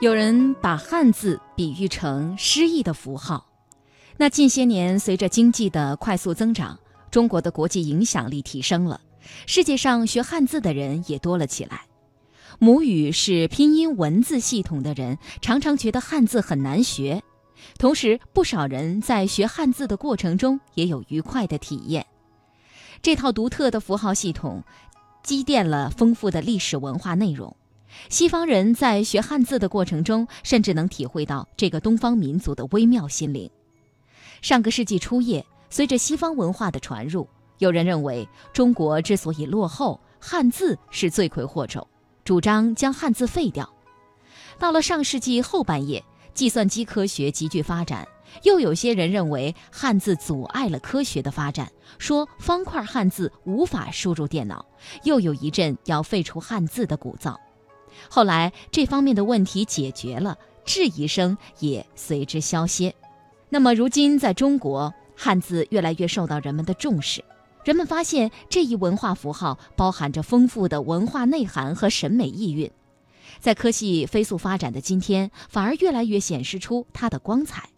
有人把汉字比喻成诗意的符号。那近些年，随着经济的快速增长，中国的国际影响力提升了，世界上学汉字的人也多了起来。母语是拼音文字系统的人，常常觉得汉字很难学。同时，不少人在学汉字的过程中也有愉快的体验。这套独特的符号系统，积淀了丰富的历史文化内容。西方人在学汉字的过程中，甚至能体会到这个东方民族的微妙心灵。上个世纪初叶，随着西方文化的传入，有人认为中国之所以落后，汉字是罪魁祸首，主张将汉字废掉。到了上世纪后半叶，计算机科学急剧发展，又有些人认为汉字阻碍了科学的发展，说方块汉字无法输入电脑，又有一阵要废除汉字的鼓噪。后来这方面的问题解决了，质疑声也随之消歇。那么如今在中国，汉字越来越受到人们的重视，人们发现这一文化符号包含着丰富的文化内涵和审美意蕴，在科技飞速发展的今天，反而越来越显示出它的光彩。